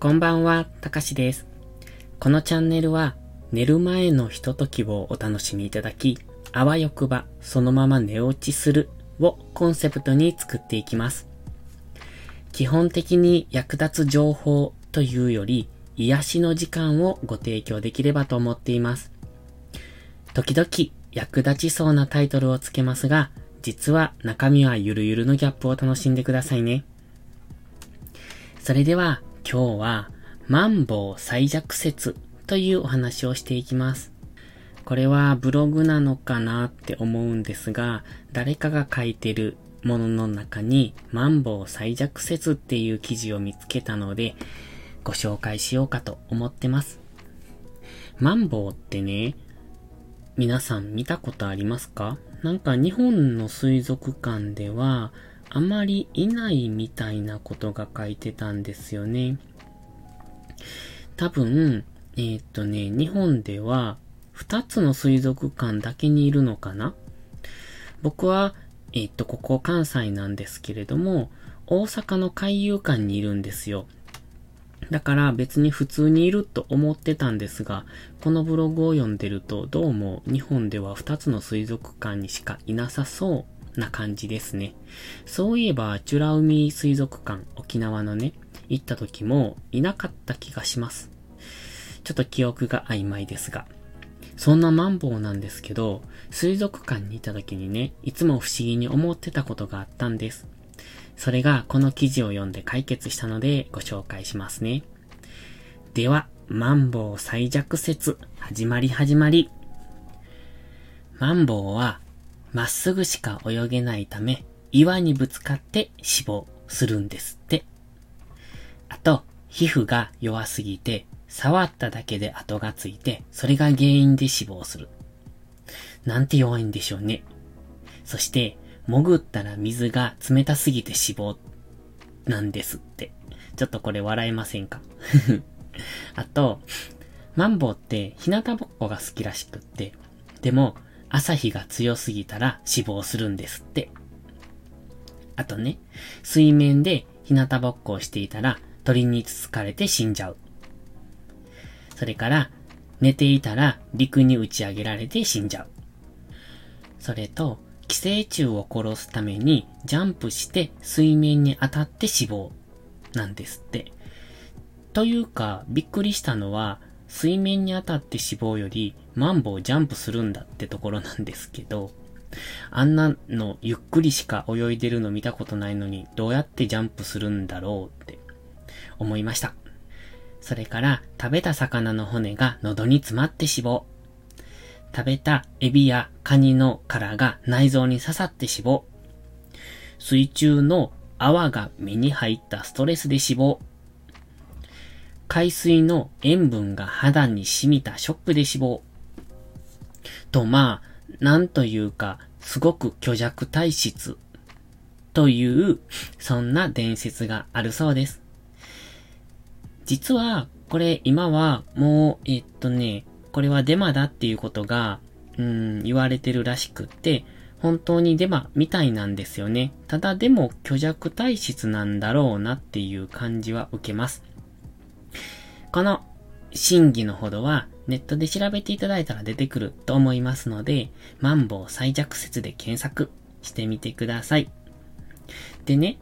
こんばんは、たかしです。このチャンネルは、寝る前のひとときをお楽しみいただき、あわよくばそのまま寝落ちするをコンセプトに作っていきます。基本的に役立つ情報というより、癒しの時間をご提供できればと思っています。時々役立ちそうなタイトルをつけますが、実は中身はゆるゆるのギャップを楽しんでくださいね。それでは今日は、マンボウ最弱説というお話をしていきます。これはブログなのかなって思うんですが、誰かが書いてるものの中に、マンボウ最弱説っていう記事を見つけたので、ご紹介しようかと思ってます。マンボウってね、皆さん見たことありますか？なんか日本の水族館ではあまりいないみたいなことが書いてたんですよね。多分、えー、っとね、日本では2つの水族館だけにいるのかな？僕は、えー、っと、ここ関西なんですけれども、大阪の海遊館にいるんですよ。だから別に普通にいると思ってたんですが、このブログを読んでるとどうも日本では2つの水族館にしかいなさそうな感じですね。そういえば、美ら海水族館、沖縄のね、行った時もいなかった気がします。ちょっと記憶が曖昧ですが。そんなマンボウなんですけど、水族館にいた時にね、いつも不思議に思ってたことがあったんです。それがこの記事を読んで解決したのでご紹介しますね。では、マンボウ最弱説、始まり始まり。マンボウは、まっすぐしか泳げないため、岩にぶつかって死亡するんですって。あと、皮膚が弱すぎて、触っただけで跡がついて、それが原因で死亡する。なんて弱いんでしょうね。そして、潜ったら水が冷たすぎて死亡なんですって。ちょっとこれ笑えませんか？あと、マンボウって日向ぼっこが好きらしくって、でも朝日が強すぎたら死亡するんですって。あとね、水面で日向ぼっこをしていたら鳥につつかれて死んじゃう。それから、寝ていたら陸に打ち上げられて死んじゃう。それと、寄生虫を殺すためにジャンプして水面に当たって死亡なんですって。というか、びっくりしたのは、水面に当たって死亡よりマンボウジャンプするんだってところなんですけど、あんなのゆっくりしか泳いでるの見たことないのにどうやってジャンプするんだろうって思いました。それから食べた魚の骨が喉に詰まって死亡。食べたエビやカニの殻が内臓に刺さって死亡。水中の泡が目に入ったストレスで死亡。海水の塩分が肌に染みたショックで死亡。と、まあ、なんというか、すごく虚弱体質という、そんな伝説があるそうです。実は、これ今はもう、えっとね、これはデマだっていうことが、うん、言われてるらしくって、本当にデマみたいなんですよね。ただでも虚弱体質なんだろうなっていう感じは受けます。この真偽のほどはネットで調べていただいたら出てくると思いますので、マンボウ最弱説で検索してみてください。でね、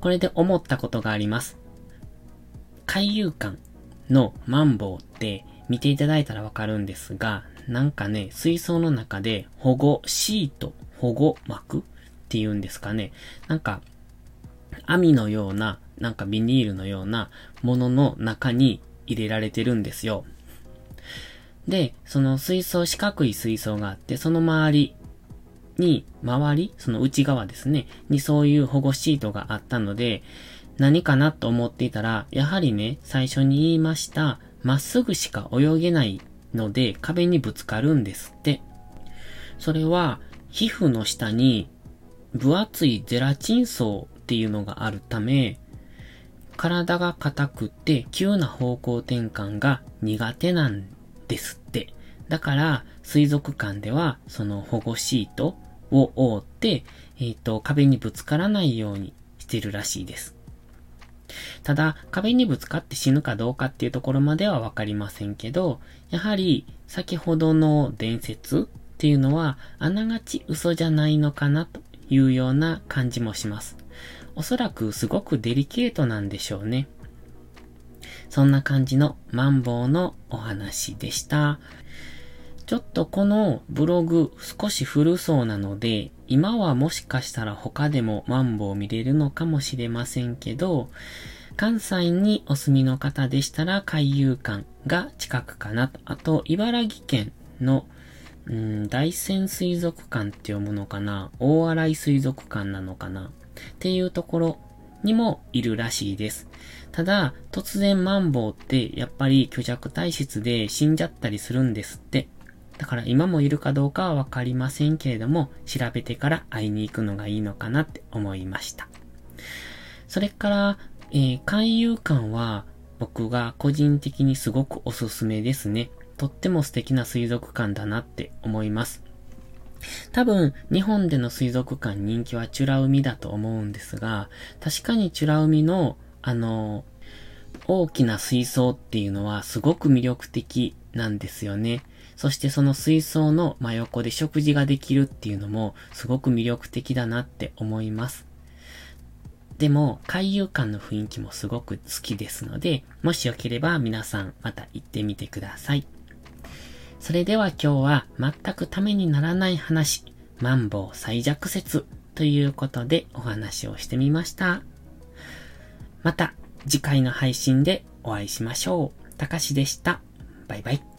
これで思ったことがあります。海遊館のマンボウって見ていただいたらわかるんですが、なんかね、水槽の中で保護シート、保護膜っていうんですかね。なんか、網のような、なんかビニールのようなものの中に入れられてるんですよ。で、その水槽、四角い水槽があって、その周りに、周り、その内側ですね、にそういう保護シートがあったので、何かなと思っていたら、やはりね、最初に言いました、まっすぐしか泳げないので壁にぶつかるんですって。それは皮膚の下に分厚いゼラチン層っていうのがあるため、体が硬くて急な方向転換が苦手なんですって。だから水族館ではその保護シートを覆って、えっ、ー、と、壁にぶつからないようにしてるらしいです。ただ、壁にぶつかって死ぬかどうかっていうところまではわかりませんけど、やはり先ほどの伝説っていうのは、あながち嘘じゃないのかなというような感じもします。おそらくすごくデリケートなんでしょうね。そんな感じのマンボウのお話でした。ちょっとこのブログ少し古そうなので、今はもしかしたら他でもマンボウ見れるのかもしれませんけど、関西にお住みの方でしたら海遊館が近くかなと。あと、茨城県の、うん、大仙水族館って読むのかな大洗水族館なのかなっていうところにもいるらしいです。ただ、突然マンボウってやっぱり虚弱体質で死んじゃったりするんですって。だから今もいるかどうかはわかりませんけれども、調べてから会いに行くのがいいのかなって思いました。それから、えー、海遊館は僕が個人的にすごくおすすめですね。とっても素敵な水族館だなって思います。多分、日本での水族館人気はチュラ海だと思うんですが、確かにチュラ海の、あの、大きな水槽っていうのはすごく魅力的なんですよね。そしてその水槽の真横で食事ができるっていうのもすごく魅力的だなって思います。でも、海遊館の雰囲気もすごく好きですので、もしよければ皆さんまた行ってみてください。それでは今日は全くためにならない話、マンボウ最弱説ということでお話をしてみました。また次回の配信でお会いしましょう。たかしでした。バイバイ。